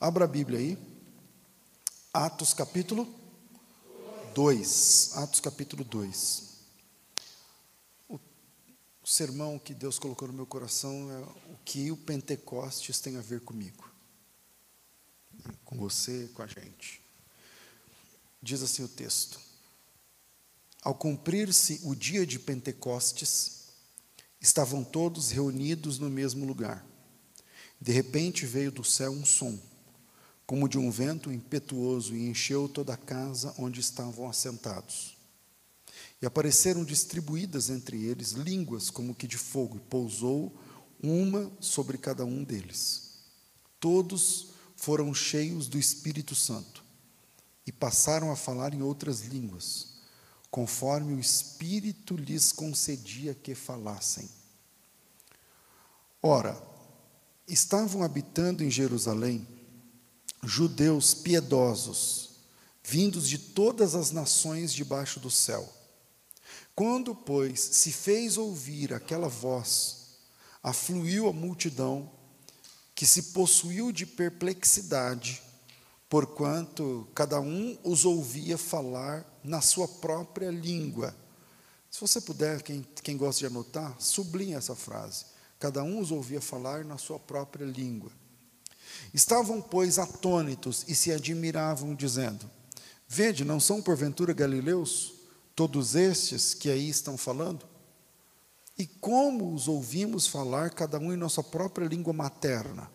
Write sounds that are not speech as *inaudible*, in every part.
Abra a Bíblia aí. Atos capítulo 2. Atos capítulo 2. O sermão que Deus colocou no meu coração é o que o Pentecostes tem a ver comigo. Com você, com a gente. Diz assim o texto: Ao cumprir-se o dia de Pentecostes, estavam todos reunidos no mesmo lugar. De repente veio do céu um som como de um vento impetuoso, e encheu toda a casa onde estavam assentados. E apareceram distribuídas entre eles línguas como que de fogo, e pousou uma sobre cada um deles. Todos foram cheios do Espírito Santo e passaram a falar em outras línguas, conforme o Espírito lhes concedia que falassem. Ora, estavam habitando em Jerusalém judeus piedosos, vindos de todas as nações debaixo do céu. Quando, pois, se fez ouvir aquela voz, afluiu a multidão, que se possuiu de perplexidade, porquanto cada um os ouvia falar na sua própria língua. Se você puder, quem, quem gosta de anotar, sublinhe essa frase. Cada um os ouvia falar na sua própria língua. Estavam, pois, atônitos e se admiravam, dizendo: Vede, não são porventura galileus todos estes que aí estão falando? E como os ouvimos falar, cada um em nossa própria língua materna?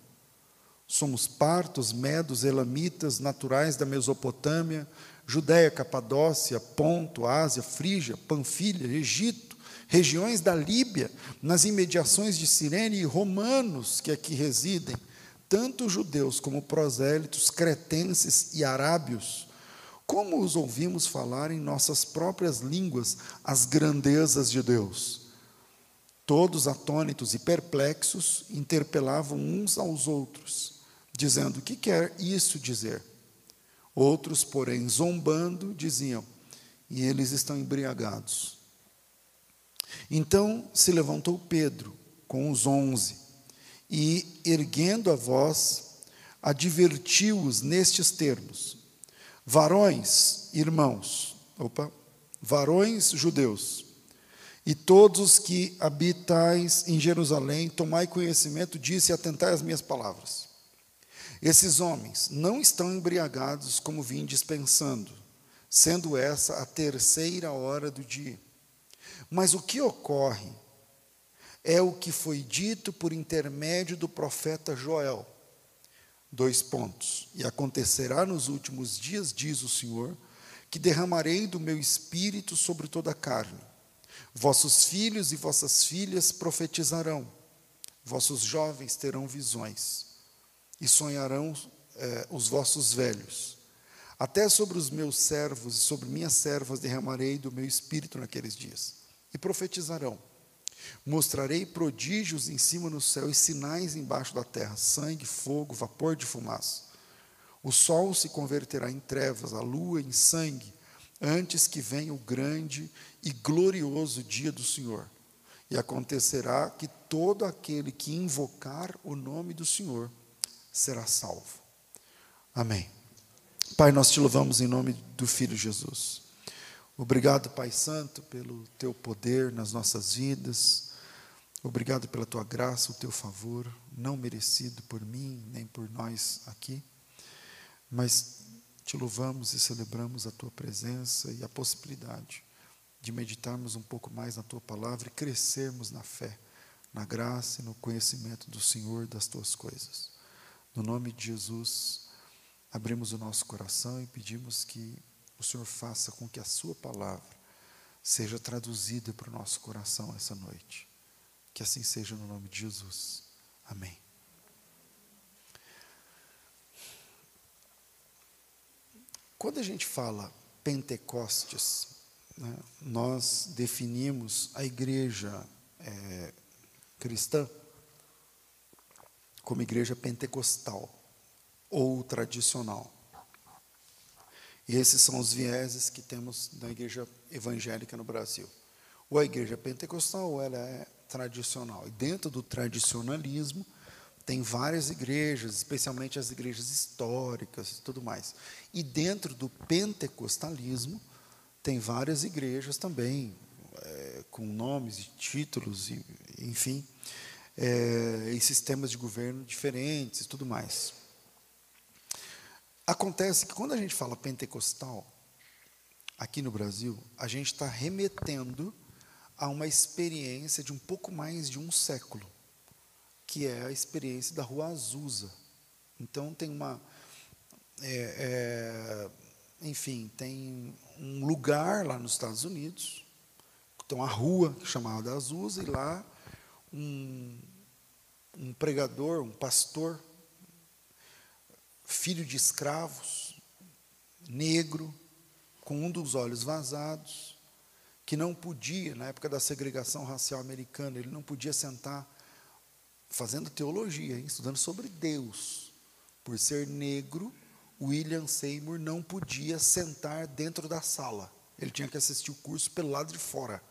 Somos partos, medos, elamitas, naturais da Mesopotâmia, Judéia, Capadócia, Ponto, Ásia, Frígia, Panfilha, Egito, regiões da Líbia, nas imediações de Cirene e romanos que aqui residem tanto judeus como prosélitos, cretenses e arábios, como os ouvimos falar em nossas próprias línguas as grandezas de Deus. Todos atônitos e perplexos interpelavam uns aos outros, dizendo: O que quer isso dizer? Outros, porém, zombando, diziam: E eles estão embriagados. Então se levantou Pedro com os onze e, erguendo a voz, advertiu-os nestes termos: Varões, irmãos, opa, varões judeus, e todos os que habitais em Jerusalém, tomai conhecimento disso e atentai às minhas palavras. Esses homens não estão embriagados como vim dispensando, sendo essa a terceira hora do dia. Mas o que ocorre é o que foi dito por intermédio do profeta Joel. Dois pontos. E acontecerá nos últimos dias, diz o Senhor, que derramarei do meu espírito sobre toda a carne. Vossos filhos e vossas filhas profetizarão, vossos jovens terão visões, e sonharão eh, os vossos velhos. Até sobre os meus servos e sobre minhas servas derramarei do meu espírito naqueles dias, e profetizarão. Mostrarei prodígios em cima no céu e sinais embaixo da terra: sangue, fogo, vapor de fumaça. O sol se converterá em trevas, a lua em sangue, antes que venha o grande e glorioso dia do Senhor. E acontecerá que todo aquele que invocar o nome do Senhor será salvo. Amém. Pai, nós te louvamos em nome do Filho Jesus. Obrigado, Pai Santo, pelo teu poder nas nossas vidas. Obrigado pela tua graça, o teu favor, não merecido por mim nem por nós aqui, mas te louvamos e celebramos a tua presença e a possibilidade de meditarmos um pouco mais na tua palavra e crescermos na fé, na graça e no conhecimento do Senhor das tuas coisas. No nome de Jesus, abrimos o nosso coração e pedimos que o Senhor faça com que a Sua palavra seja traduzida para o nosso coração essa noite. Que assim seja no nome de Jesus. Amém. Quando a gente fala Pentecostes, né, nós definimos a igreja é, cristã como igreja pentecostal ou tradicional. E esses são os vieses que temos na igreja evangélica no Brasil. Ou a igreja pentecostal, ou ela é tradicional. E dentro do tradicionalismo, tem várias igrejas, especialmente as igrejas históricas e tudo mais. E dentro do pentecostalismo, tem várias igrejas também, é, com nomes e títulos, e, enfim, é, e sistemas de governo diferentes e tudo mais. Acontece que quando a gente fala pentecostal, aqui no Brasil, a gente está remetendo a uma experiência de um pouco mais de um século que é a experiência da Rua Azusa. Então tem uma, é, é, enfim, tem um lugar lá nos Estados Unidos, tem uma rua chamada Azusa e lá um, um pregador, um pastor, filho de escravos, negro, com um dos olhos vazados, que não podia, na época da segregação racial americana, ele não podia sentar fazendo teologia, hein, estudando sobre Deus. Por ser negro, William Seymour não podia sentar dentro da sala. Ele tinha que assistir o curso pelo lado de fora,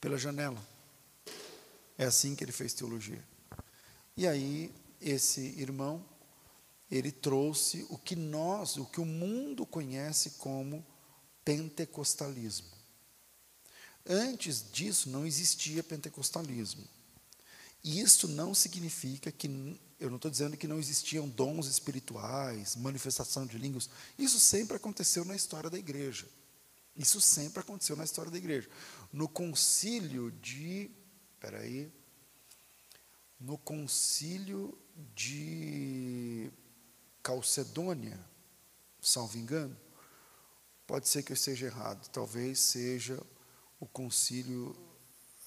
pela janela. É assim que ele fez teologia. E aí, esse irmão, ele trouxe o que nós, o que o mundo conhece como pentecostalismo. Antes disso, não existia pentecostalismo. E isso não significa que, eu não estou dizendo que não existiam dons espirituais, manifestação de línguas. Isso sempre aconteceu na história da igreja. Isso sempre aconteceu na história da igreja. No concílio de. Espera aí. No concílio de Calcedônia, salvo engano, pode ser que eu esteja errado, talvez seja o concílio.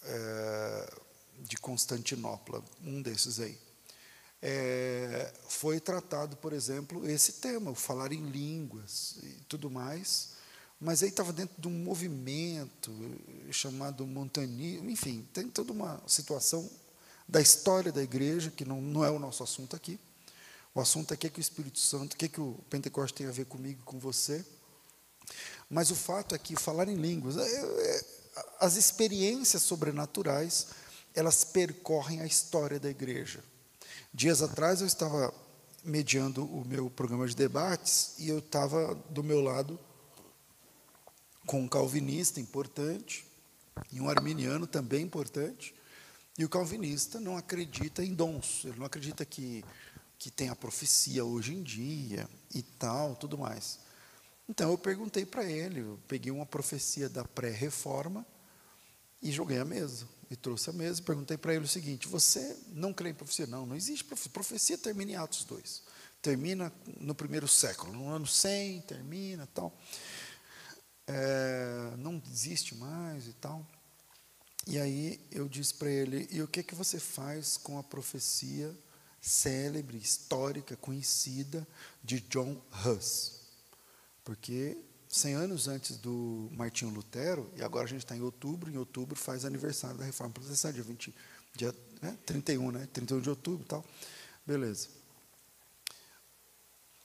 É, de Constantinopla, um desses aí. É, foi tratado, por exemplo, esse tema, o falar em línguas e tudo mais, mas aí estava dentro de um movimento chamado montanismo, enfim, tem toda uma situação da história da igreja, que não, não é o nosso assunto aqui. O assunto aqui é que o Espírito Santo, o que, é que o Pentecoste tem a ver comigo, com você. Mas o fato é que falar em línguas, é, é, as experiências sobrenaturais elas percorrem a história da igreja. Dias atrás eu estava mediando o meu programa de debates e eu estava do meu lado com um calvinista importante e um arminiano também importante. E o calvinista não acredita em dons, ele não acredita que, que tem a profecia hoje em dia e tal, tudo mais. Então eu perguntei para ele, eu peguei uma profecia da pré-reforma e joguei a mesa e trouxe a mesa e perguntei para ele o seguinte: Você não crê em profecia? Não, não existe profecia. Profecia termina em Atos 2. Termina no primeiro século, no ano 100, termina tal. É, não existe mais e tal. E aí eu disse para ele: E o que, que você faz com a profecia célebre, histórica, conhecida de John Huss? Porque 100 anos antes do Martinho Lutero, e agora a gente está em outubro, em outubro faz aniversário da Reforma Protestante, dia, 20, dia né, 31, né? 31 de outubro tal. Beleza.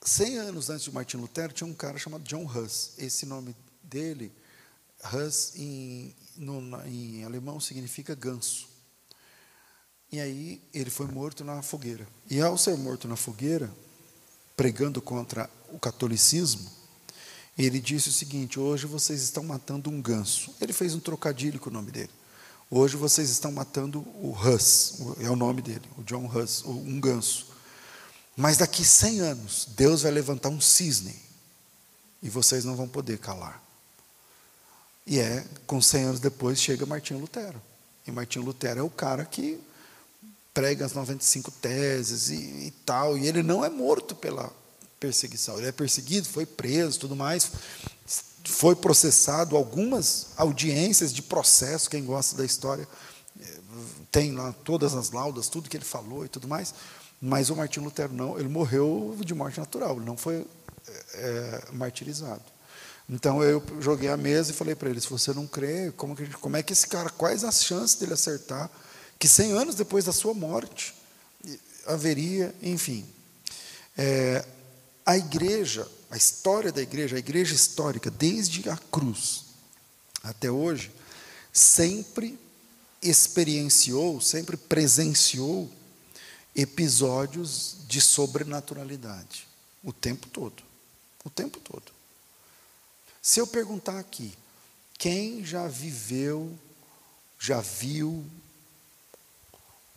100 anos antes de Martinho Lutero, tinha um cara chamado John Huss. Esse nome dele, Huss, em, no, em alemão, significa ganso. E aí ele foi morto na fogueira. E ao ser morto na fogueira, pregando contra o catolicismo, ele disse o seguinte: hoje vocês estão matando um ganso. Ele fez um trocadilho com o nome dele. Hoje vocês estão matando o Huss, é o nome dele, o John Huss, um ganso. Mas daqui 100 anos, Deus vai levantar um cisne e vocês não vão poder calar. E é, com 100 anos depois, chega Martinho Lutero. E Martinho Lutero é o cara que prega as 95 teses e, e tal, e ele não é morto pela perseguição. Ele é perseguido, foi preso, tudo mais, foi processado, algumas audiências de processo, quem gosta da história eh, tem lá todas as laudas, tudo que ele falou e tudo mais, mas o Martinho Lutero não, ele morreu de morte natural, ele não foi é, martirizado. Então eu joguei a mesa e falei para ele: se você não crê, como, que, como é que esse cara, quais as chances dele acertar que 100 anos depois da sua morte haveria, enfim. É, a igreja, a história da igreja, a igreja histórica, desde a cruz até hoje, sempre experienciou, sempre presenciou episódios de sobrenaturalidade o tempo todo. O tempo todo. Se eu perguntar aqui, quem já viveu, já viu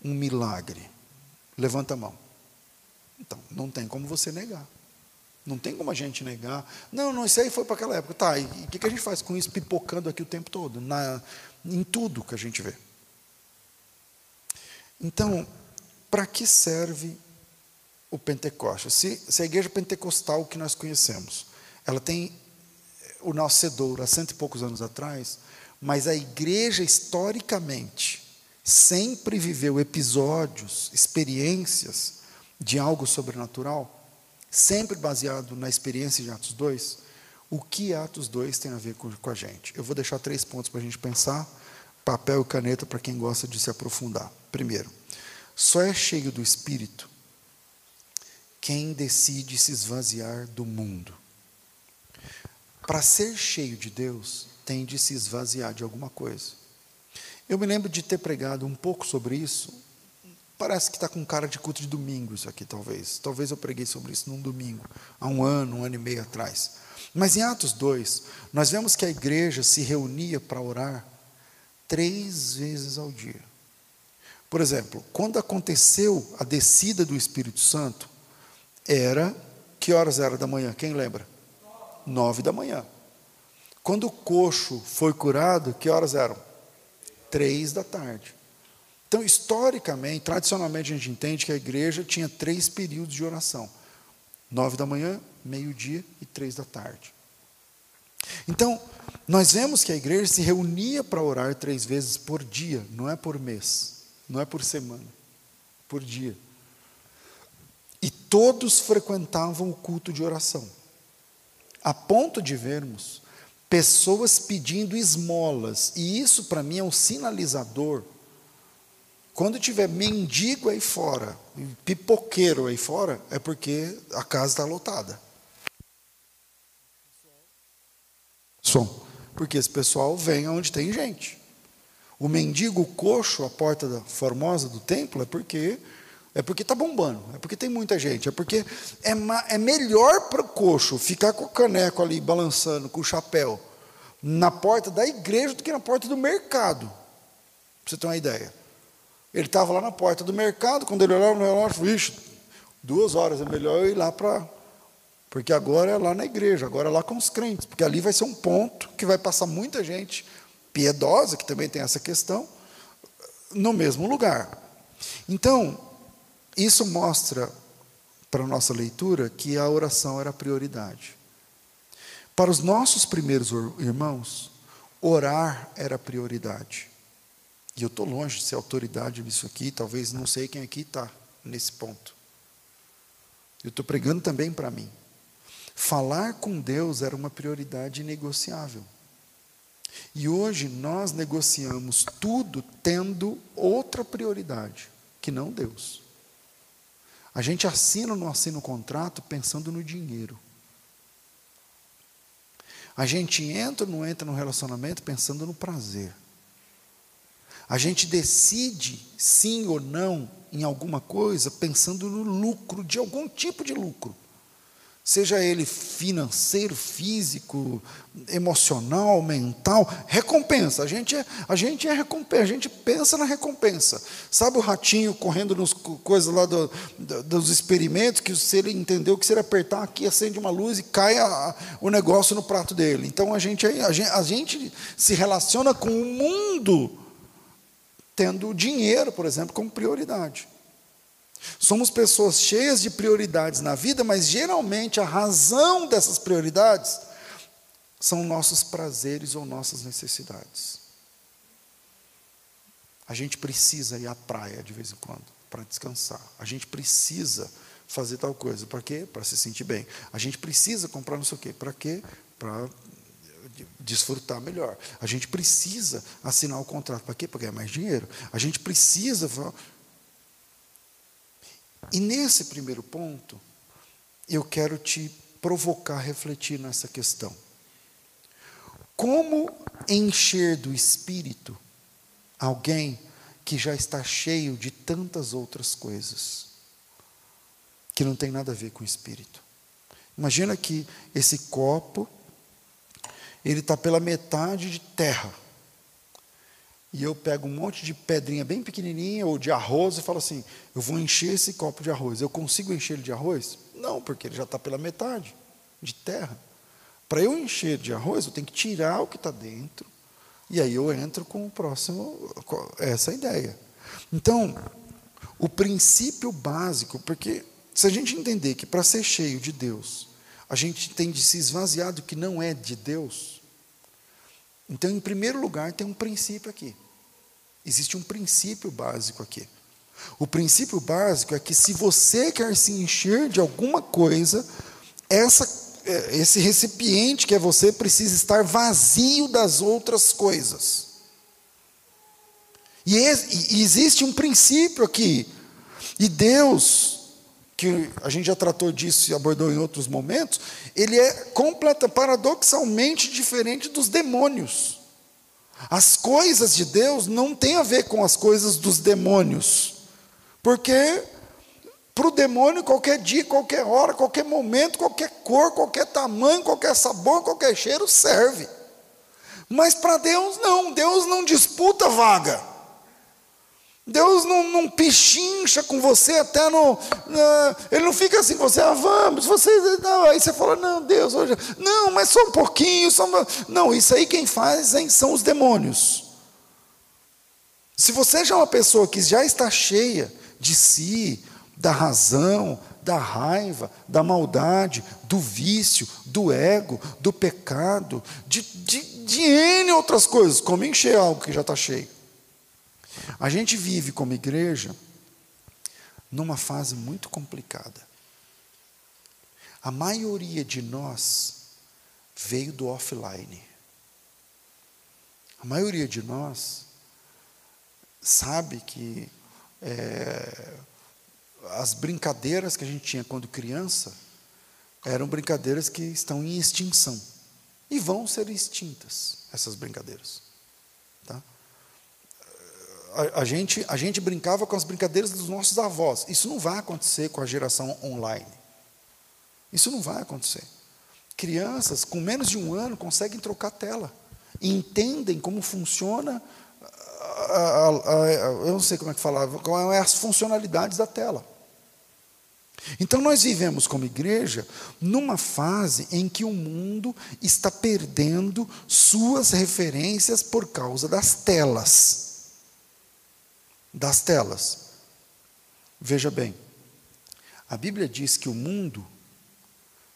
um milagre? Levanta a mão. Então, não tem como você negar. Não tem como a gente negar. Não, não, isso aí foi para aquela época. Tá, e o que, que a gente faz com isso pipocando aqui o tempo todo? Na, em tudo que a gente vê. Então, para que serve o Pentecoste? Se, se, a igreja pentecostal que nós conhecemos, ela tem o nascedouro há cento e poucos anos atrás, mas a igreja historicamente sempre viveu episódios, experiências de algo sobrenatural, sempre baseado na experiência de Atos 2, o que Atos 2 tem a ver com, com a gente? Eu vou deixar três pontos para a gente pensar, papel e caneta para quem gosta de se aprofundar. Primeiro, só é cheio do Espírito quem decide se esvaziar do mundo. Para ser cheio de Deus, tem de se esvaziar de alguma coisa. Eu me lembro de ter pregado um pouco sobre isso Parece que está com cara de culto de domingo isso aqui, talvez. Talvez eu preguei sobre isso num domingo, há um ano, um ano e meio atrás. Mas em Atos 2, nós vemos que a igreja se reunia para orar três vezes ao dia. Por exemplo, quando aconteceu a descida do Espírito Santo, era. Que horas era da manhã? Quem lembra? Nove da manhã. Quando o coxo foi curado, que horas eram? Três da tarde. Então, historicamente, tradicionalmente, a gente entende que a igreja tinha três períodos de oração: nove da manhã, meio-dia e três da tarde. Então, nós vemos que a igreja se reunia para orar três vezes por dia, não é por mês, não é por semana, por dia. E todos frequentavam o culto de oração, a ponto de vermos pessoas pedindo esmolas, e isso para mim é um sinalizador quando tiver mendigo aí fora, pipoqueiro aí fora, é porque a casa está lotada. Som. Porque esse pessoal vem onde tem gente. O mendigo coxo, a porta da formosa do templo, é porque é porque está bombando, é porque tem muita gente, é porque é, é melhor para o coxo ficar com o caneco ali balançando, com o chapéu, na porta da igreja do que na porta do mercado. Para você ter uma ideia. Ele estava lá na porta do mercado, quando ele olhava no relógio, vixe, duas horas, é melhor eu ir lá para. Porque agora é lá na igreja, agora é lá com os crentes, porque ali vai ser um ponto que vai passar muita gente piedosa, que também tem essa questão, no mesmo lugar. Então, isso mostra para a nossa leitura que a oração era a prioridade. Para os nossos primeiros irmãos, orar era a prioridade. E eu estou longe de ser autoridade nisso aqui, talvez não sei quem aqui está nesse ponto. Eu estou pregando também para mim. Falar com Deus era uma prioridade negociável. E hoje nós negociamos tudo tendo outra prioridade, que não Deus. A gente assina ou não assina o contrato pensando no dinheiro. A gente entra ou não entra no relacionamento pensando no prazer. A gente decide sim ou não em alguma coisa pensando no lucro, de algum tipo de lucro. Seja ele financeiro, físico, emocional, mental, recompensa. A gente é, a gente é recompensa, a gente pensa na recompensa. Sabe o ratinho correndo nas coisas lá do, do, dos experimentos, que se ele entendeu que se ele apertar aqui, acende uma luz e cai a, o negócio no prato dele. Então a gente, a gente, a gente se relaciona com o mundo tendo dinheiro, por exemplo, como prioridade. Somos pessoas cheias de prioridades na vida, mas geralmente a razão dessas prioridades são nossos prazeres ou nossas necessidades. A gente precisa ir à praia de vez em quando para descansar. A gente precisa fazer tal coisa. Para quê? Para se sentir bem. A gente precisa comprar não sei o quê. Para quê? Para desfrutar melhor. A gente precisa assinar o contrato. Para quê? Para ganhar mais dinheiro. A gente precisa. E nesse primeiro ponto, eu quero te provocar a refletir nessa questão. Como encher do espírito alguém que já está cheio de tantas outras coisas? que não tem nada a ver com o espírito. Imagina que esse copo, ele está pela metade de terra. E eu pego um monte de pedrinha bem pequenininha ou de arroz e falo assim: eu vou encher esse copo de arroz. Eu consigo encher ele de arroz? Não, porque ele já está pela metade de terra. Para eu encher de arroz, eu tenho que tirar o que está dentro. E aí eu entro com o próximo, com essa ideia. Então, o princípio básico, porque se a gente entender que para ser cheio de Deus, a gente tem de se esvaziar do que não é de Deus, então, em primeiro lugar, tem um princípio aqui. Existe um princípio básico aqui. O princípio básico é que se você quer se encher de alguma coisa, essa, é, esse recipiente que é você precisa estar vazio das outras coisas. E, e existe um princípio aqui. E Deus, que a gente já tratou disso e abordou em outros momentos, ele é completa, paradoxalmente diferente dos demônios. As coisas de Deus não têm a ver com as coisas dos demônios, porque para o demônio, qualquer dia, qualquer hora, qualquer momento, qualquer cor, qualquer tamanho, qualquer sabor, qualquer cheiro serve. Mas para Deus, não, Deus não disputa vaga. Deus não, não pichincha com você até no. ele não fica assim, você, ah, vamos, você. Não, aí você fala, não, Deus, hoje. Não, mas só um pouquinho. Só não, isso aí quem faz hein, são os demônios. Se você já é uma pessoa que já está cheia de si, da razão, da raiva, da maldade, do vício, do ego, do pecado, de, de, de N outras coisas, como encher algo que já está cheio. A gente vive como igreja numa fase muito complicada. A maioria de nós veio do offline. A maioria de nós sabe que é, as brincadeiras que a gente tinha quando criança eram brincadeiras que estão em extinção e vão ser extintas essas brincadeiras a, a, gente, a gente brincava com as brincadeiras dos nossos avós. Isso não vai acontecer com a geração online. Isso não vai acontecer. Crianças com menos de um ano conseguem trocar tela. entendem como funciona. A, a, eu não sei como é que falava, qual é as funcionalidades da tela. Então nós vivemos como igreja numa fase em que o mundo está perdendo suas referências por causa das telas das telas. Veja bem, a Bíblia diz que o mundo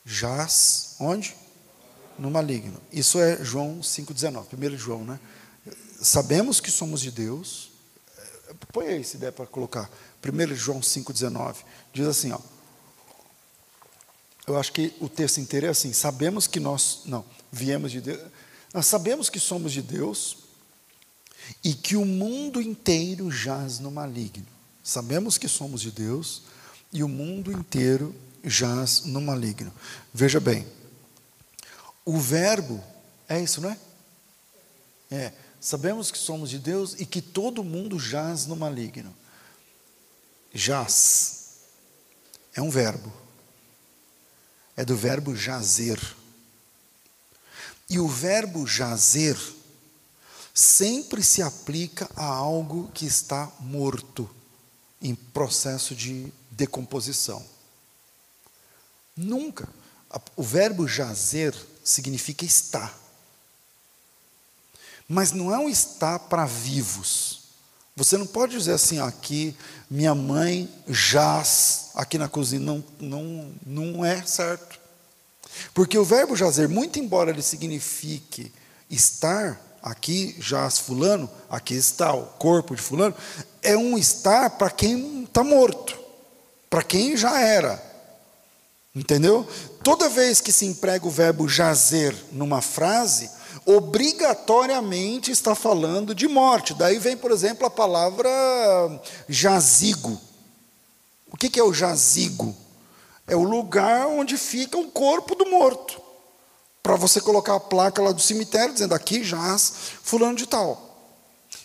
jaz onde? No maligno. Isso é João 5,19, primeiro João, né? Sabemos que somos de Deus. Põe aí se der para colocar. 1 João 5,19. Diz assim, ó. Eu acho que o texto inteiro é assim. Sabemos que nós. Não, viemos de Deus. Nós sabemos que somos de Deus e que o mundo inteiro jaz no maligno. Sabemos que somos de Deus e o mundo inteiro jaz no maligno. Veja bem, o verbo é isso, não é? É. Sabemos que somos de Deus e que todo mundo jaz no maligno. Jaz é um verbo. É do verbo jazer. E o verbo jazer sempre se aplica a algo que está morto, em processo de decomposição. Nunca. O verbo jazer significa estar. Mas não é um estar para vivos. Você não pode dizer assim, aqui, minha mãe jaz aqui na cozinha. Não, não, não é certo. Porque o verbo jazer, muito embora ele signifique estar, aqui jaz fulano, aqui está o corpo de fulano, é um estar para quem está morto, para quem já era. Entendeu? Toda vez que se emprega o verbo jazer numa frase, obrigatoriamente está falando de morte. Daí vem, por exemplo, a palavra jazigo. O que é o jazigo? É o lugar onde fica o corpo do morto para você colocar a placa lá do cemitério dizendo aqui jaz fulano de tal.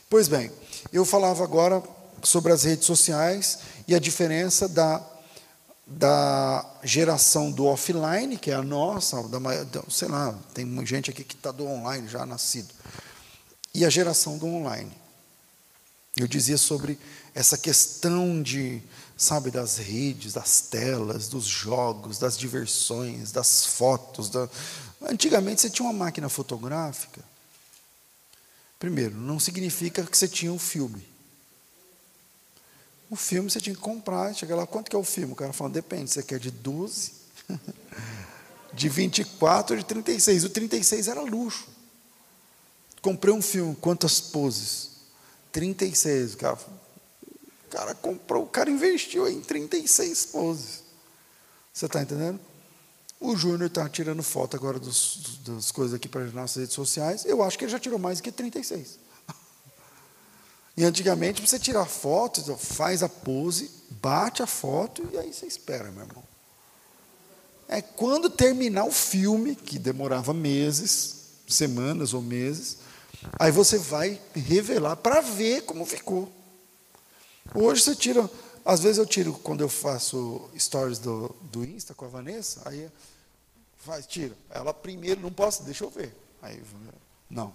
Pois bem, eu falava agora sobre as redes sociais e a diferença da da geração do offline, que é a nossa, da, sei lá, tem gente aqui que está do online já nascido, e a geração do online. Eu dizia sobre essa questão de, sabe, das redes, das telas, dos jogos, das diversões, das fotos. Da... Antigamente você tinha uma máquina fotográfica. Primeiro, não significa que você tinha um filme. O filme você tinha que comprar, chega lá, quanto que é o filme? O cara falando, depende, você quer de 12, *laughs* de 24 ou de 36. O 36 era luxo. Comprei um filme, quantas poses? 36. O cara, o cara comprou, o cara investiu em 36 poses. Você está entendendo? O Júnior está tirando foto agora dos, das coisas aqui para as nossas redes sociais. Eu acho que ele já tirou mais do que 36. *laughs* E antigamente, para você tirar foto, faz a pose, bate a foto e aí você espera, meu irmão. É quando terminar o filme, que demorava meses, semanas ou meses, aí você vai revelar para ver como ficou. Hoje você tira, às vezes eu tiro quando eu faço stories do, do Insta com a Vanessa, aí faz, tira. Ela primeiro, não posso, deixa eu ver. Aí, não,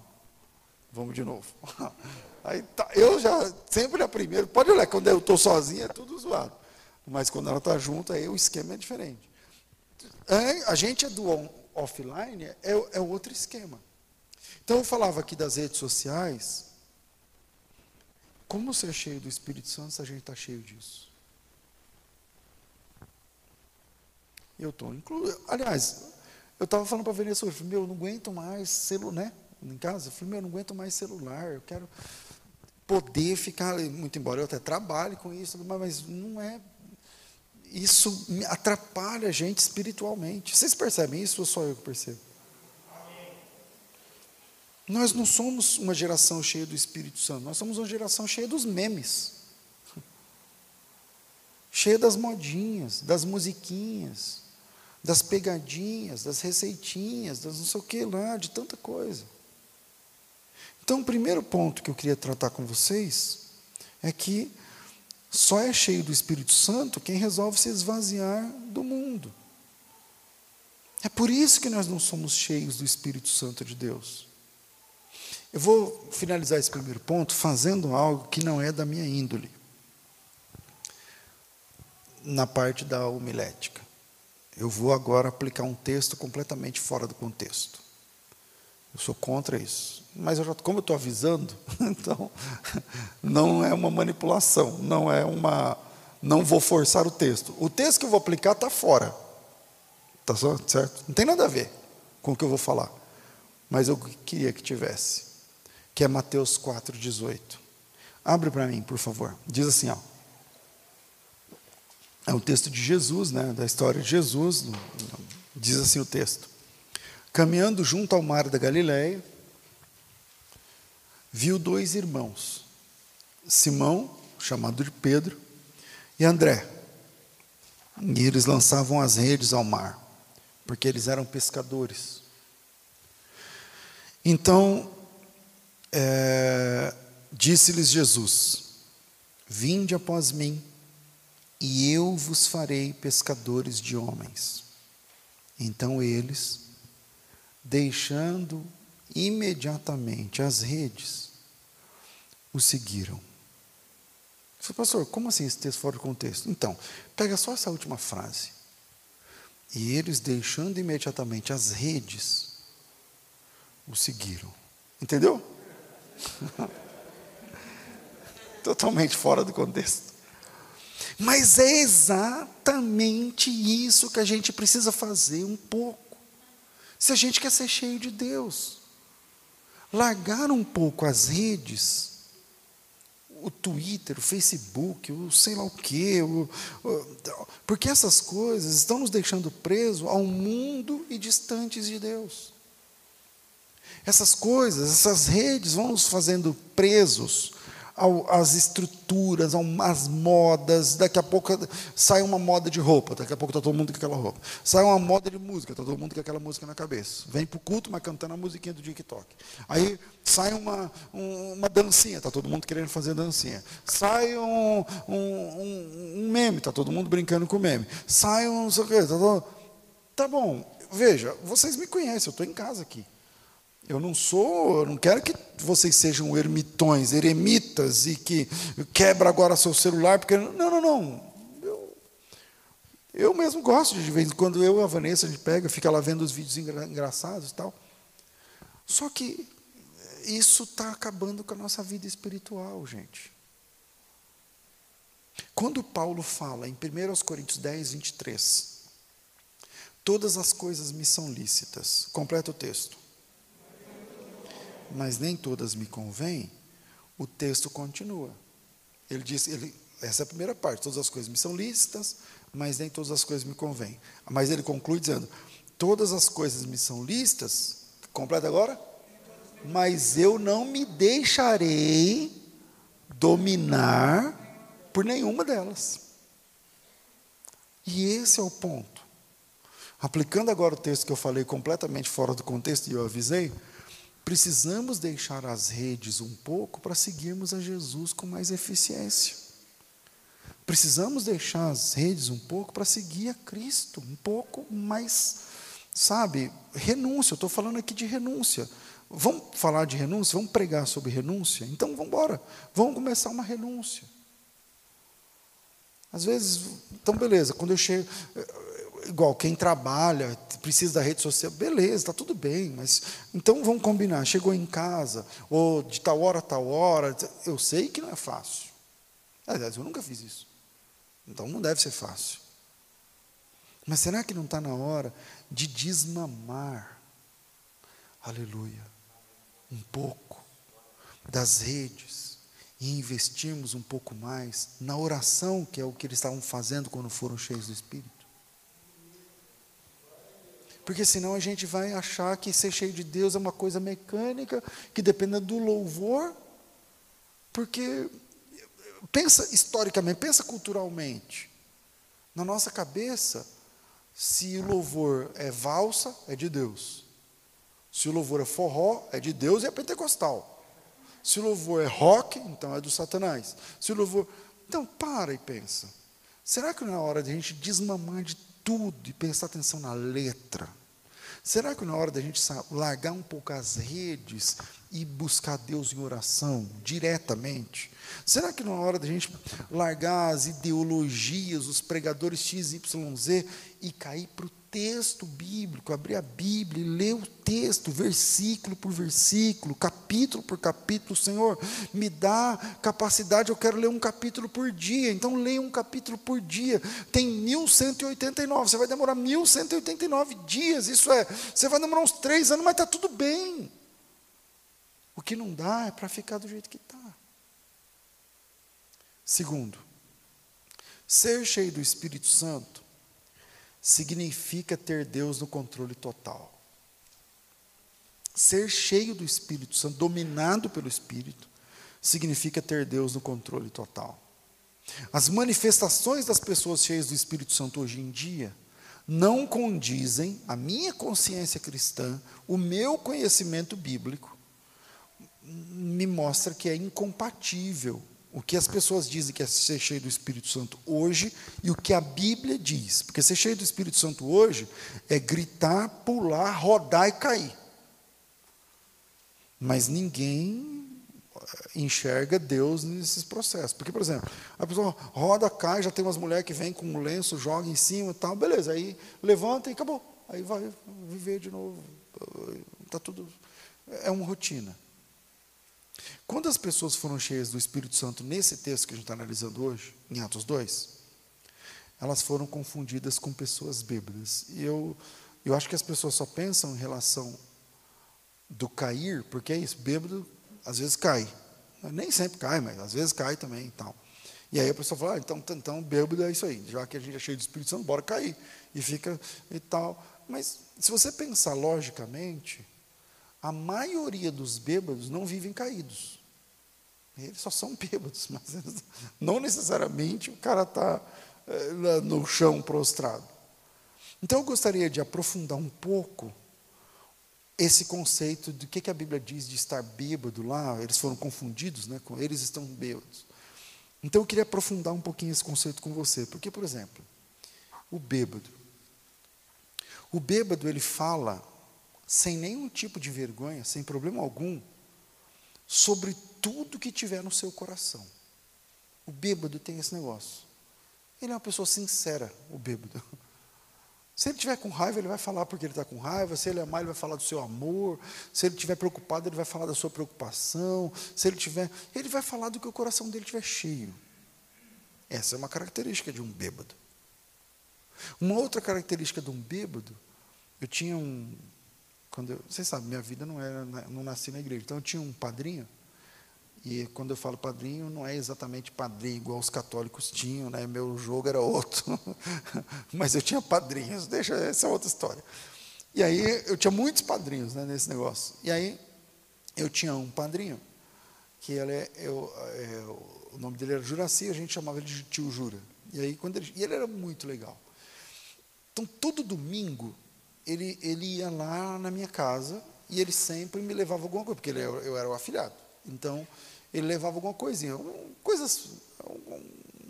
vamos de novo. *laughs* Aí tá, eu já, sempre a primeira, pode olhar, quando eu estou sozinho é tudo zoado. Mas quando ela está junto, aí o esquema é diferente. A gente é do on, offline, é, é outro esquema. Então eu falava aqui das redes sociais. Como ser cheio do Espírito Santo se a gente está cheio disso? Eu estou incluído. Aliás, eu estava falando para a Vanessa hoje, meu, eu não aguento mais celular, né? Em casa, eu falei, meu, eu não aguento mais celular, eu quero poder ficar, muito embora eu até trabalhe com isso, mas não é. Isso atrapalha a gente espiritualmente. Vocês percebem isso ou só eu que percebo? Nós não somos uma geração cheia do Espírito Santo, nós somos uma geração cheia dos memes. Cheia das modinhas, das musiquinhas, das pegadinhas, das receitinhas, das não sei o que lá, de tanta coisa. Então, o primeiro ponto que eu queria tratar com vocês é que só é cheio do Espírito Santo quem resolve se esvaziar do mundo. É por isso que nós não somos cheios do Espírito Santo de Deus. Eu vou finalizar esse primeiro ponto fazendo algo que não é da minha índole, na parte da homilética. Eu vou agora aplicar um texto completamente fora do contexto. Eu sou contra isso mas eu já, como eu estou avisando, *laughs* então não é uma manipulação, não é uma. Não vou forçar o texto. O texto que eu vou aplicar está fora. Está certo? Não tem nada a ver com o que eu vou falar. Mas eu queria que tivesse. Que é Mateus 4,18. Abre para mim, por favor. Diz assim, ó. É o texto de Jesus, né, da história de Jesus. Diz assim o texto. Caminhando junto ao mar da Galileia, viu dois irmãos, Simão, chamado de Pedro, e André. E eles lançavam as redes ao mar, porque eles eram pescadores. Então, é, disse-lhes Jesus: Vinde após mim, e eu vos farei pescadores de homens. Então eles, deixando imediatamente as redes o seguiram. falei, pastor, como assim esse texto fora do contexto? Então, pega só essa última frase. E eles, deixando imediatamente as redes, o seguiram. Entendeu? *laughs* Totalmente fora do contexto. Mas é exatamente isso que a gente precisa fazer um pouco. Se a gente quer ser cheio de Deus largar um pouco as redes, o Twitter, o Facebook, o sei lá o quê, o, o, porque essas coisas estão nos deixando presos ao mundo e distantes de Deus. Essas coisas, essas redes vão nos fazendo presos ao, às estruturas, às modas. Daqui a pouco sai uma moda de roupa, daqui a pouco está todo mundo com aquela roupa. Sai uma moda de música, está todo mundo com aquela música na cabeça. Vem para o culto, mas cantando a musiquinha do TikTok. Aí sai uma, um, uma dancinha, está todo mundo querendo fazer dancinha. Sai um, um, um meme, está todo mundo brincando com meme. Sai um. Tá, todo... tá bom, veja, vocês me conhecem, eu estou em casa aqui. Eu não sou, eu não quero que vocês sejam ermitões, eremitas e que quebra agora seu celular, porque. Não, não, não. Eu, eu mesmo gosto de, vez em quando eu e a Vanessa a gente pega, fica lá vendo os vídeos engra, engraçados e tal. Só que isso está acabando com a nossa vida espiritual, gente. Quando Paulo fala em 1 Coríntios 10, 23, todas as coisas me são lícitas, completa o texto mas nem todas me convêm, o texto continua. Ele diz, ele, essa é a primeira parte, todas as coisas me são lícitas, mas nem todas as coisas me convêm. Mas ele conclui dizendo: todas as coisas me são lícitas, completa agora? Mas eu não me deixarei dominar por nenhuma delas. E esse é o ponto. Aplicando agora o texto que eu falei completamente fora do contexto e eu avisei, Precisamos deixar as redes um pouco para seguirmos a Jesus com mais eficiência. Precisamos deixar as redes um pouco para seguir a Cristo, um pouco mais, sabe, renúncia. Eu estou falando aqui de renúncia. Vamos falar de renúncia? Vamos pregar sobre renúncia? Então vamos embora. Vamos começar uma renúncia. Às vezes, então beleza, quando eu chego, igual quem trabalha, precisa da rede social, beleza, está tudo bem, mas então vamos combinar. Chegou em casa, ou de tal hora a tal hora, eu sei que não é fácil. Aliás, eu nunca fiz isso. Então não deve ser fácil. Mas será que não está na hora de desmamar, aleluia, um pouco das redes e investirmos um pouco mais na oração, que é o que eles estavam fazendo quando foram cheios do Espírito? Porque senão a gente vai achar que ser cheio de Deus é uma coisa mecânica, que dependa do louvor. Porque pensa historicamente, pensa culturalmente. Na nossa cabeça, se o louvor é valsa, é de Deus. Se o louvor é forró, é de Deus e é pentecostal. Se o louvor é rock, então é do Satanás. Se o louvor. Então, para e pensa. Será que não é hora de a gente desmamar de tudo e prestar atenção na letra. Será que é hora da gente largar um pouco as redes e buscar Deus em oração diretamente? Será que não é hora da gente largar as ideologias, os pregadores XYZ e cair para o texto bíblico, abrir a Bíblia e ler o texto, versículo por versículo, capítulo por capítulo. Senhor, me dá capacidade, eu quero ler um capítulo por dia. Então, leia um capítulo por dia. Tem 1189, você vai demorar 1189 dias. Isso é, você vai demorar uns três anos, mas está tudo bem. O que não dá é para ficar do jeito que está. Segundo, ser cheio do Espírito Santo significa ter Deus no controle total. Ser cheio do Espírito Santo, dominado pelo Espírito, significa ter Deus no controle total. As manifestações das pessoas cheias do Espírito Santo hoje em dia não condizem a minha consciência cristã, o meu conhecimento bíblico, me mostra que é incompatível o que as pessoas dizem que é ser cheio do Espírito Santo hoje e o que a Bíblia diz. Porque ser cheio do Espírito Santo hoje é gritar, pular, rodar e cair. Mas ninguém eh, enxerga Deus nesses processos. Porque, por exemplo, a pessoa roda, cai, já tem umas mulheres que vêm com um lenço, joga em cima e tal, beleza, aí levanta e acabou. Aí vai viver de novo. Está tudo. É uma rotina. Quando as pessoas foram cheias do Espírito Santo nesse texto que a gente está analisando hoje, em Atos 2, elas foram confundidas com pessoas bêbadas. E eu, eu acho que as pessoas só pensam em relação do cair, porque é isso, bêbado às vezes cai. Nem sempre cai, mas às vezes cai também e tal. E aí a pessoa fala, ah, então, então bêbado é isso aí, já que a gente é cheio do Espírito Santo, bora cair. E fica e tal. Mas se você pensar logicamente, a maioria dos bêbados não vivem caídos. Eles só são *laughs* bêbados, mas não necessariamente o cara está é, no chão prostrado. Então eu gostaria de aprofundar um pouco esse conceito do que, que a Bíblia diz de estar bêbado lá. Eles foram confundidos, né? Com eles estão bêbados. Então eu queria aprofundar um pouquinho esse conceito com você, porque por exemplo, o bêbado. O bêbado ele fala sem nenhum tipo de vergonha, sem problema algum, sobre tudo que tiver no seu coração. O bêbado tem esse negócio. Ele é uma pessoa sincera, o bêbado. *laughs* Se ele estiver com raiva, ele vai falar porque ele está com raiva. Se ele amar, ele vai falar do seu amor. Se ele estiver preocupado, ele vai falar da sua preocupação. Se ele tiver, ele vai falar do que o coração dele estiver cheio. Essa é uma característica de um bêbado. Uma outra característica de um bêbado, eu tinha um, quando eu, vocês sabem, minha vida não era, não nasci na igreja. Então eu tinha um padrinho e quando eu falo padrinho, não é exatamente padrinho igual os católicos tinham, né? Meu jogo era outro. *laughs* Mas eu tinha padrinhos, deixa essa é outra história. E aí eu tinha muitos padrinhos né, nesse negócio. E aí eu tinha um padrinho, que ele eu, é, o nome dele era Juraci, a gente chamava ele de tio Jura. E aí quando ele, e ele era muito legal. Então todo domingo ele, ele ia lá na minha casa e ele sempre me levava alguma coisa, porque ele, eu era o afilhado. Então ele levava alguma coisinha, coisas,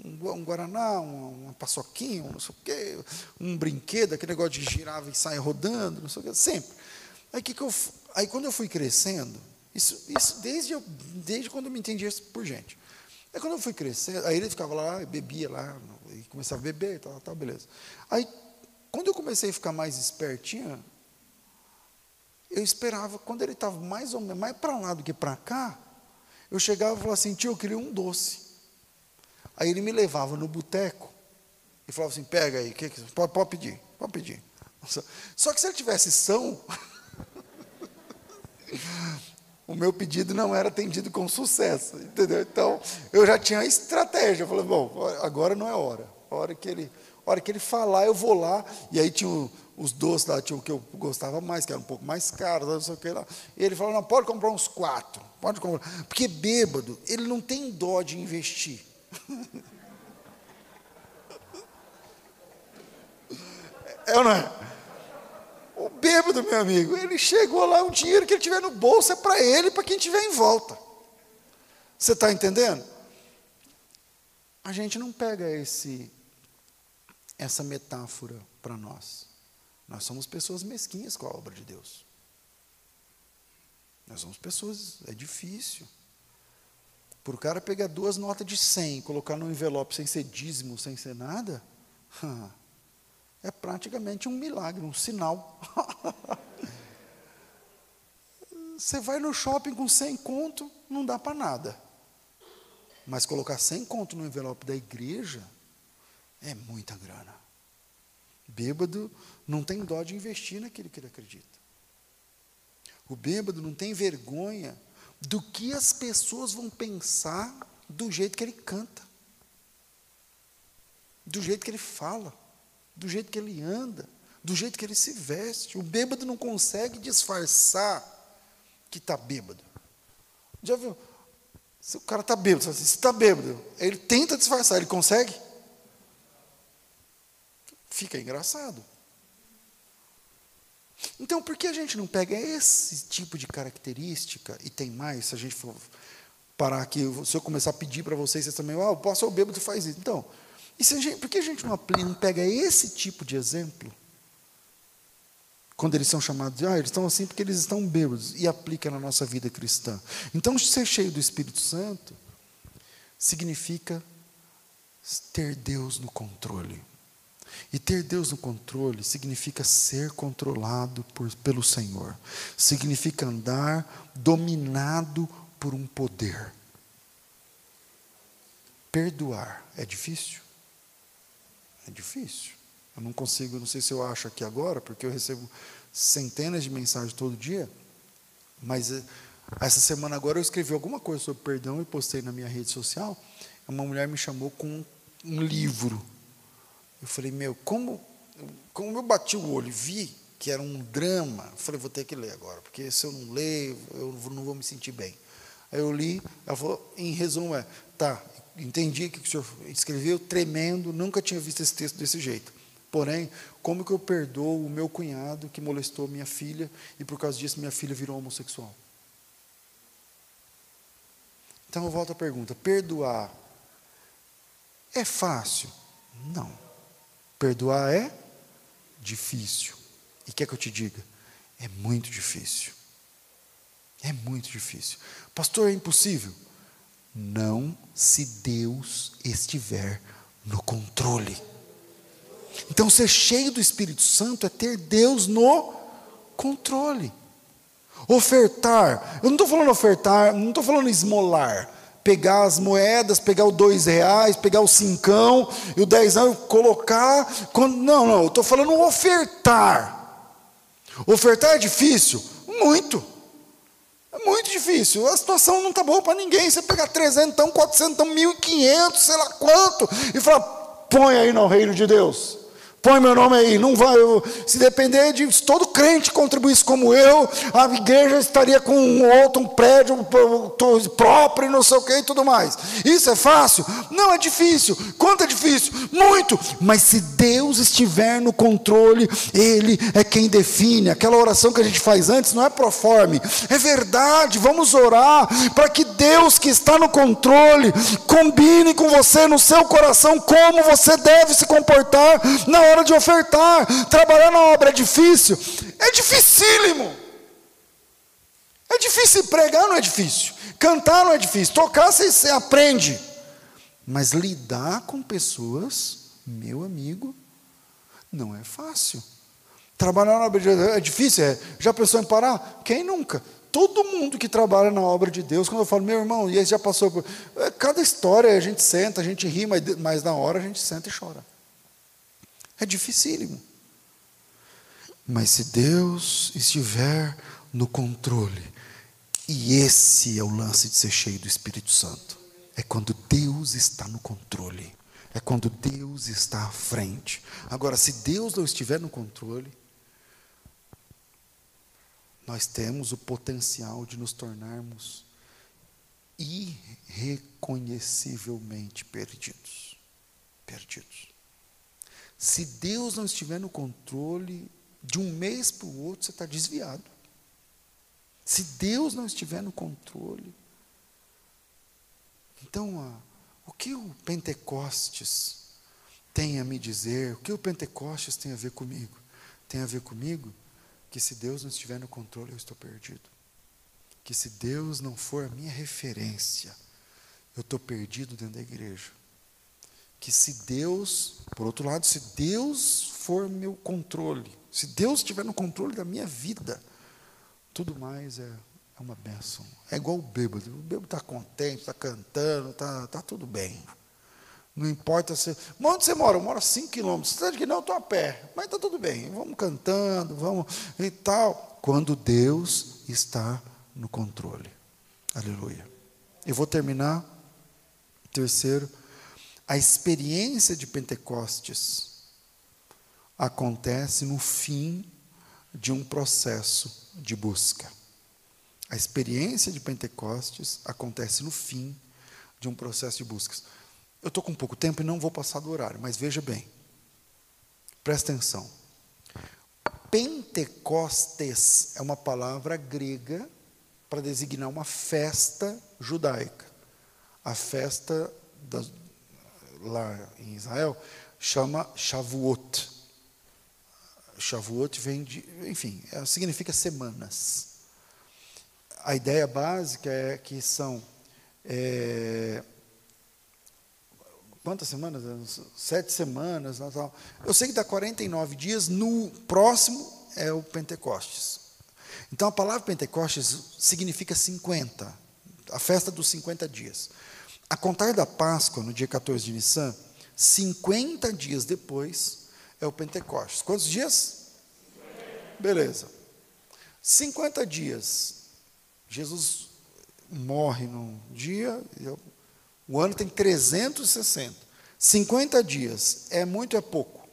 um, um guaraná, uma, uma paçoquinha, um não sei o quê, um brinquedo, aquele negócio de girava e saia rodando, não sei o quê, sempre. Aí, que que eu, aí quando eu fui crescendo, isso, isso desde, eu, desde quando eu me entendia por gente. Aí quando eu fui crescendo, aí ele ficava lá, bebia lá, e começava a beber e tal, tal, beleza. Aí, quando eu comecei a ficar mais espertinho, eu esperava, quando ele estava mais ou menos, mais para lá do que para cá, eu chegava e falava assim, tio, eu queria um doce. Aí ele me levava no boteco e falava assim, pega aí, que, pode, pode pedir, pode pedir. Só que se ele tivesse são, *laughs* o meu pedido não era atendido com sucesso, entendeu? Então, eu já tinha a estratégia. Eu falei, bom, agora não é hora. A hora que ele, a hora que ele falar, eu vou lá. E aí tinha os doces lá, tinha o que eu gostava mais, que era um pouco mais caro, não sei o que lá. E ele falou, não, pode comprar uns quatro. Pode comprar. Porque bêbado, ele não tem dó de investir. *laughs* É ou não é? O bêbado, meu amigo, ele chegou lá, o dinheiro que ele tiver no bolso é para ele e para quem tiver em volta. Você está entendendo? A gente não pega esse, essa metáfora para nós. Nós somos pessoas mesquinhas com a obra de Deus. Nós somos pessoas, é difícil. Por o cara pegar duas notas de 100 colocar no envelope sem ser dízimo, sem ser nada, é praticamente um milagre, um sinal. *laughs* Você vai no shopping com 100 conto, não dá para nada. Mas colocar 100 conto no envelope da igreja é muita grana. Bêbado não tem dó de investir naquilo que ele acredita. O bêbado não tem vergonha do que as pessoas vão pensar do jeito que ele canta, do jeito que ele fala, do jeito que ele anda, do jeito que ele se veste. O bêbado não consegue disfarçar que está bêbado. Já viu? Se o cara está bêbado, você está bêbado, ele tenta disfarçar, ele consegue? Fica engraçado. Então, por que a gente não pega esse tipo de característica e tem mais? Se a gente for parar aqui, se eu começar a pedir para vocês, vocês também, ah, o pastor bêbado faz isso. Então, e se gente, por que a gente não, não pega esse tipo de exemplo? Quando eles são chamados de, ah, eles estão assim porque eles estão bêbados, e aplica na nossa vida cristã. Então, ser cheio do Espírito Santo significa ter Deus no controle. E ter Deus no controle significa ser controlado por, pelo Senhor, significa andar dominado por um poder. Perdoar é difícil? É difícil. Eu não consigo, não sei se eu acho aqui agora, porque eu recebo centenas de mensagens todo dia, mas eh, essa semana agora eu escrevi alguma coisa sobre perdão e postei na minha rede social. Uma mulher me chamou com um livro eu falei, meu, como, como eu bati o olho vi que era um drama, eu falei, vou ter que ler agora, porque se eu não ler, eu não vou me sentir bem. Aí eu li, ela falou, em resumo é, tá, entendi o que o senhor escreveu, tremendo, nunca tinha visto esse texto desse jeito. Porém, como que eu perdoo o meu cunhado que molestou minha filha e por causa disso minha filha virou homossexual? Então eu volto à pergunta: perdoar é fácil? Não. Perdoar é difícil. E quer que eu te diga? É muito difícil. É muito difícil. Pastor, é impossível? Não se Deus estiver no controle. Então, ser cheio do Espírito Santo é ter Deus no controle. Ofertar, eu não estou falando ofertar, não estou falando esmolar, pegar as moedas, pegar o dois reais, pegar o cincão e o dezão, colocar. Quando, não, não, eu estou falando ofertar. Ofertar é difícil? Muito. É muito difícil. A situação não está boa para ninguém. Você pegar 300, 400, 1.500, sei lá quanto, e falar, põe aí no reino de Deus. Põe meu nome aí, não vai. Eu, se depender de se todo crente contribuísse como eu, a igreja estaria com um outro, um prédio próprio, não sei o que e tudo mais. Isso é fácil? Não é difícil. Quanto é difícil? Muito. Mas se Deus estiver no controle, Ele é quem define. Aquela oração que a gente faz antes não é proforme, é verdade. Vamos orar para que Deus que está no controle combine com você no seu coração como você deve se comportar na hora hora de ofertar. Trabalhar na obra é difícil? É dificílimo. É difícil pregar, não é difícil. Cantar não é difícil. Tocar você, você aprende. Mas lidar com pessoas, meu amigo, não é fácil. Trabalhar na obra de Deus é difícil? É. Já pensou em parar? Quem nunca? Todo mundo que trabalha na obra de Deus, quando eu falo, meu irmão, e aí já passou por. É, cada história a gente senta, a gente ri, mas, mas na hora a gente senta e chora. É dificílimo. Mas se Deus estiver no controle, e esse é o lance de ser cheio do Espírito Santo, é quando Deus está no controle, é quando Deus está à frente. Agora, se Deus não estiver no controle, nós temos o potencial de nos tornarmos irreconhecivelmente perdidos. Perdidos. Se Deus não estiver no controle, de um mês para o outro você está desviado. Se Deus não estiver no controle. Então, o que o Pentecostes tem a me dizer? O que o Pentecostes tem a ver comigo? Tem a ver comigo que se Deus não estiver no controle, eu estou perdido. Que se Deus não for a minha referência, eu estou perdido dentro da igreja que se Deus, por outro lado, se Deus for meu controle, se Deus estiver no controle da minha vida, tudo mais é, é uma bênção. É igual o bêbado. O bêbado está contente, está cantando, está tá tudo bem. Não importa se. Onde você mora? Eu moro a 5 quilômetros. Você está que não, eu estou a pé. Mas está tudo bem. Vamos cantando, vamos e tal. Quando Deus está no controle. Aleluia. Eu vou terminar. Terceiro a experiência de Pentecostes acontece no fim de um processo de busca. A experiência de Pentecostes acontece no fim de um processo de busca. Eu estou com pouco tempo e não vou passar do horário, mas veja bem. Presta atenção. Pentecostes é uma palavra grega para designar uma festa judaica. A festa das, lá em Israel, chama Shavuot. Shavuot vem de, enfim, é, significa semanas. A ideia básica é que são é, quantas semanas? Sete semanas, Natal. Eu sei que dá 49 dias, no próximo é o Pentecostes. Então a palavra Pentecostes significa 50, a festa dos 50 dias. A contar da Páscoa, no dia 14 de Nissan, 50 dias depois é o Pentecostes. Quantos dias? Beleza. 50 dias. Jesus morre num dia, o ano tem 360. 50 dias é muito ou é pouco?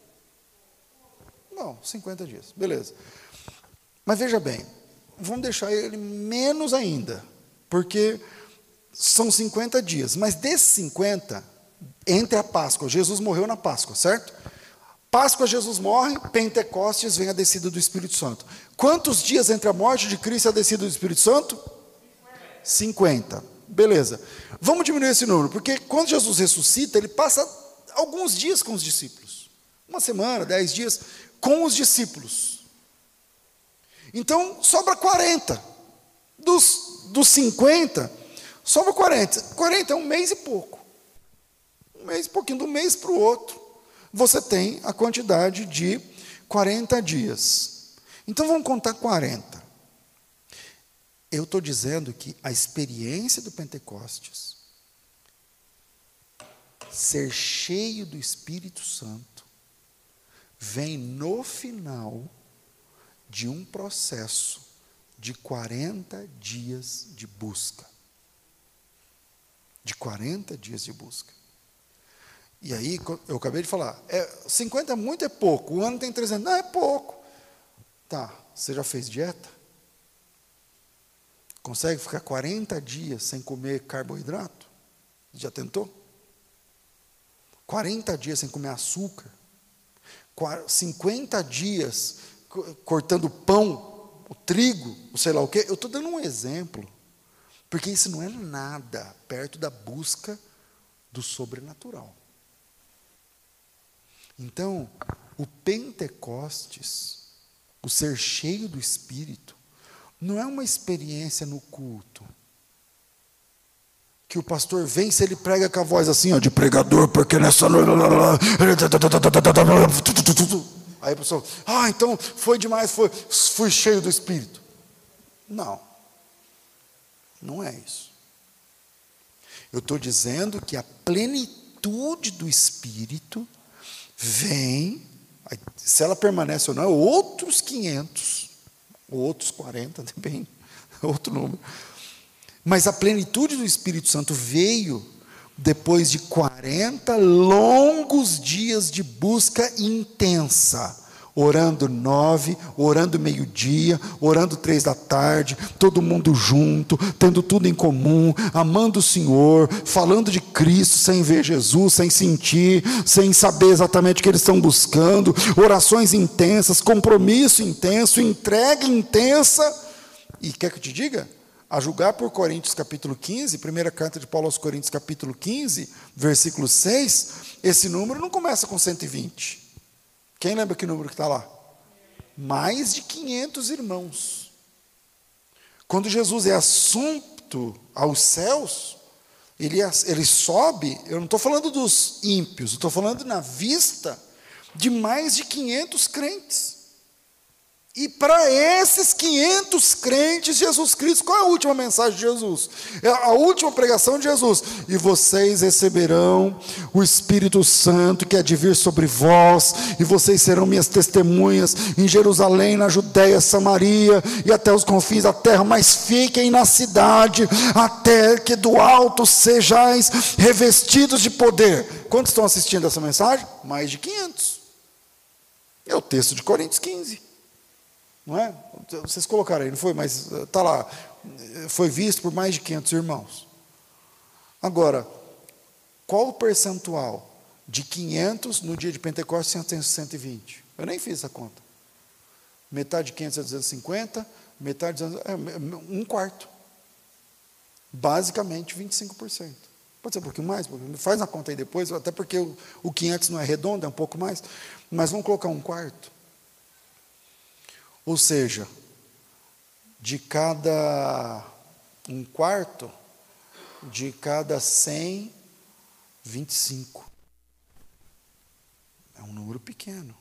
Não, 50 dias. Beleza. Mas veja bem, vamos deixar ele menos ainda, porque são 50 dias, mas desses 50, entre a Páscoa, Jesus morreu na Páscoa, certo? Páscoa, Jesus morre, Pentecostes vem a descida do Espírito Santo. Quantos dias entre a morte de Cristo e a descida do Espírito Santo? 50. Beleza. Vamos diminuir esse número, porque quando Jesus ressuscita, ele passa alguns dias com os discípulos. Uma semana, dez dias, com os discípulos. Então, sobra 40. Dos, dos 50, sobra 40. 40 é um mês e pouco. Um mês e pouquinho, de um mês para o outro você tem a quantidade de 40 dias. Então vamos contar 40. Eu estou dizendo que a experiência do Pentecostes, ser cheio do Espírito Santo, vem no final de um processo de 40 dias de busca. De 40 dias de busca. E aí, eu acabei de falar, é, 50 é muito, é pouco. O ano tem 300, não, é pouco. Tá, você já fez dieta? Consegue ficar 40 dias sem comer carboidrato? Já tentou? 40 dias sem comer açúcar? 50 dias cortando pão, o trigo, sei lá o quê? Eu estou dando um exemplo. Porque isso não é nada perto da busca do sobrenatural. Então, o Pentecostes, o ser cheio do Espírito, não é uma experiência no culto. Que o pastor vem, se ele prega com a voz assim, ó, de pregador, porque nessa. Aí a pessoa, ah, então foi demais, foi, fui cheio do Espírito. Não. Não é isso. Eu estou dizendo que a plenitude do Espírito vem, se ela permanece ou não, é outros 500, ou outros 40, *laughs* depende, outro número. Mas a plenitude do Espírito Santo veio depois de 40 longos dias de busca intensa orando nove, orando meio-dia, orando três da tarde, todo mundo junto, tendo tudo em comum, amando o Senhor, falando de Cristo sem ver Jesus, sem sentir, sem saber exatamente o que eles estão buscando, orações intensas, compromisso intenso, entrega intensa. E quer que eu te diga? A julgar por Coríntios capítulo 15, primeira carta de Paulo aos Coríntios capítulo 15, versículo 6, esse número não começa com 120. Quem lembra que número que está lá? Mais de 500 irmãos. Quando Jesus é assunto aos céus, ele, ele sobe, eu não estou falando dos ímpios, estou falando na vista de mais de 500 crentes. E para esses 500 crentes, Jesus Cristo, qual é a última mensagem de Jesus? É a última pregação de Jesus. E vocês receberão o Espírito Santo que há de vir sobre vós, e vocês serão minhas testemunhas em Jerusalém, na Judéia, Samaria e até os confins da terra, mas fiquem na cidade, até que do alto sejais revestidos de poder. Quantos estão assistindo essa mensagem? Mais de 500. É o texto de Coríntios 15. Não é? Vocês colocaram aí, não foi? Mas está eh, lá. Foi visto por mais de 500 irmãos. Agora, qual o percentual de 500 no dia de Pentecostes tem 120? Eu nem fiz essa conta. Metade de 500 é 250, metade de é um quarto. Basicamente 25%. Pode ser um pouquinho mais, faz a conta aí depois, até porque o, o 500 não é redondo, é um pouco mais. Mas vamos colocar um quarto. Ou seja, de cada um quarto, de cada 100, 25. É um número pequeno.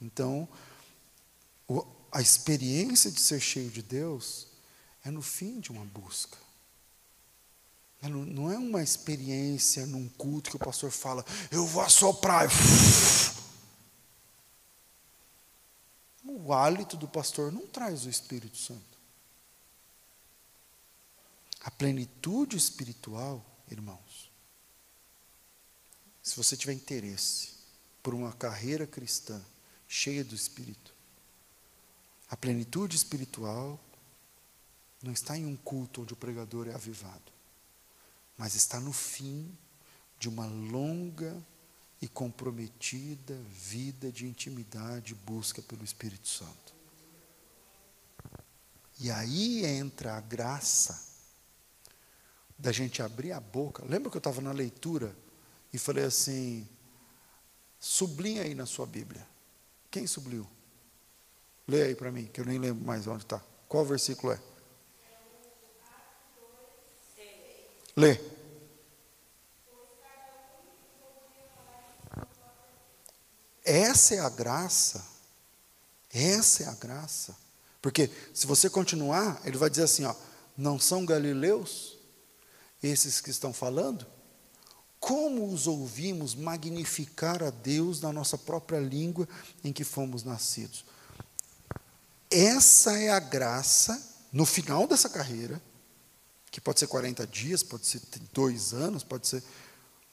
Então, a experiência de ser cheio de Deus é no fim de uma busca. É não é uma experiência num culto que o pastor fala, eu vou assoprar. *laughs* o hálito do pastor não traz o Espírito Santo. A plenitude espiritual, irmãos, se você tiver interesse por uma carreira cristã cheia do Espírito, a plenitude espiritual não está em um culto onde o pregador é avivado, mas está no fim de uma longa e comprometida vida de intimidade busca pelo Espírito Santo. E aí entra a graça da gente abrir a boca. Lembra que eu estava na leitura e falei assim: sublinha aí na sua Bíblia. Quem subliu? Lê aí para mim, que eu nem lembro mais onde está. Qual versículo é? Lê. Essa é a graça. Essa é a graça. Porque se você continuar, ele vai dizer assim, ó, não são galileus esses que estão falando? Como os ouvimos magnificar a Deus na nossa própria língua em que fomos nascidos? Essa é a graça no final dessa carreira, que pode ser 40 dias, pode ser dois anos, pode ser,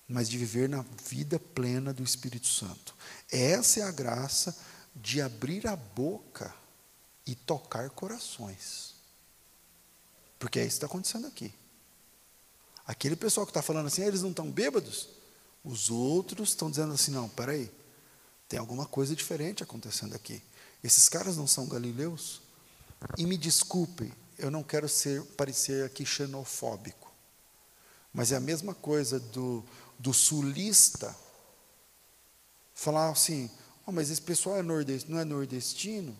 mas de viver na vida plena do Espírito Santo. Essa é a graça de abrir a boca e tocar corações. Porque é isso que está acontecendo aqui. Aquele pessoal que está falando assim, ah, eles não estão bêbados? Os outros estão dizendo assim, não, peraí, tem alguma coisa diferente acontecendo aqui. Esses caras não são galileus? E me desculpem, eu não quero ser parecer aqui xenofóbico, mas é a mesma coisa do, do sulista falar assim, oh, mas esse pessoal é não é nordestino?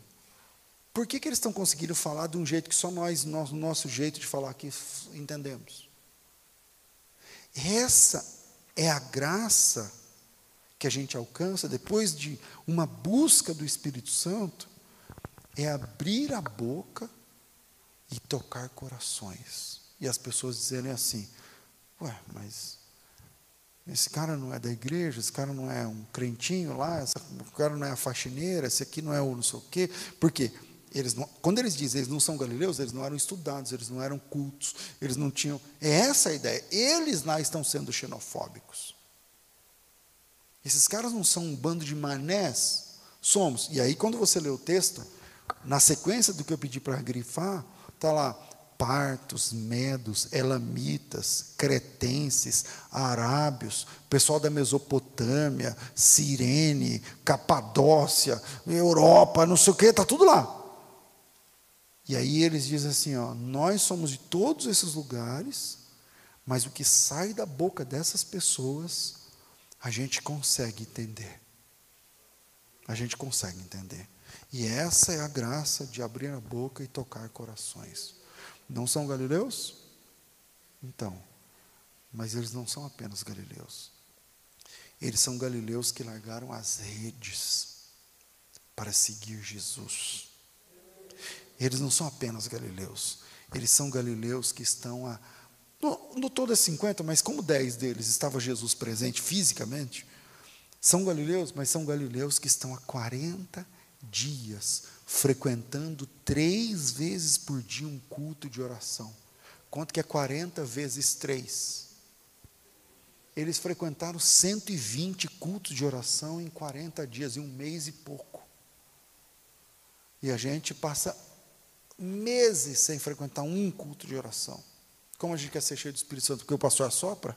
Por que, que eles estão conseguindo falar de um jeito que só nós, nosso, nosso jeito de falar aqui, entendemos? Essa é a graça que a gente alcança depois de uma busca do Espírito Santo, é abrir a boca e tocar corações. E as pessoas dizerem assim: Ué, mas esse cara não é da igreja, esse cara não é um crentinho lá, esse cara não é a faxineira, esse aqui não é o não sei o quê. Por quê? Eles não, quando eles dizem eles não são galileus, eles não eram estudados, eles não eram cultos, eles não tinham. É essa a ideia. Eles lá estão sendo xenofóbicos. Esses caras não são um bando de manés? Somos. E aí, quando você lê o texto, na sequência do que eu pedi para grifar, está lá: partos, medos, elamitas, cretenses, arábios, pessoal da Mesopotâmia, Cirene, Capadócia, Europa, não sei o que, está tudo lá. E aí eles dizem assim: ó, nós somos de todos esses lugares, mas o que sai da boca dessas pessoas, a gente consegue entender. A gente consegue entender. E essa é a graça de abrir a boca e tocar corações. Não são galileus? Então, mas eles não são apenas galileus. Eles são galileus que largaram as redes para seguir Jesus. Eles não são apenas galileus, eles são galileus que estão a. No, no todo é 50, mas como 10 deles estava Jesus presente fisicamente, são galileus, mas são galileus que estão há 40 dias frequentando três vezes por dia um culto de oração. Quanto que é 40 vezes 3? Eles frequentaram 120 cultos de oração em 40 dias, em um mês e pouco. E a gente passa meses sem frequentar um culto de oração. Como a gente quer ser cheio do Espírito Santo porque o pastor assopra?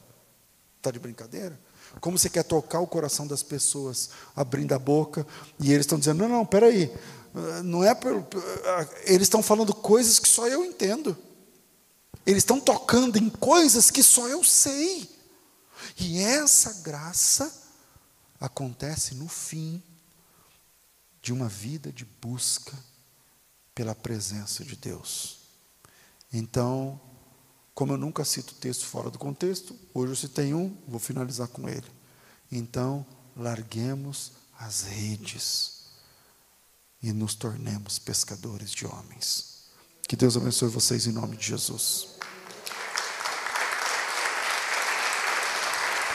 Está de brincadeira? Como você quer tocar o coração das pessoas, abrindo a boca, e eles estão dizendo: não, não, peraí, não é pelo. Eles estão falando coisas que só eu entendo. Eles estão tocando em coisas que só eu sei. E essa graça acontece no fim de uma vida de busca pela presença de Deus. Então, como eu nunca cito texto fora do contexto, hoje eu citei um, vou finalizar com ele. Então, larguemos as redes e nos tornemos pescadores de homens. Que Deus abençoe vocês em nome de Jesus.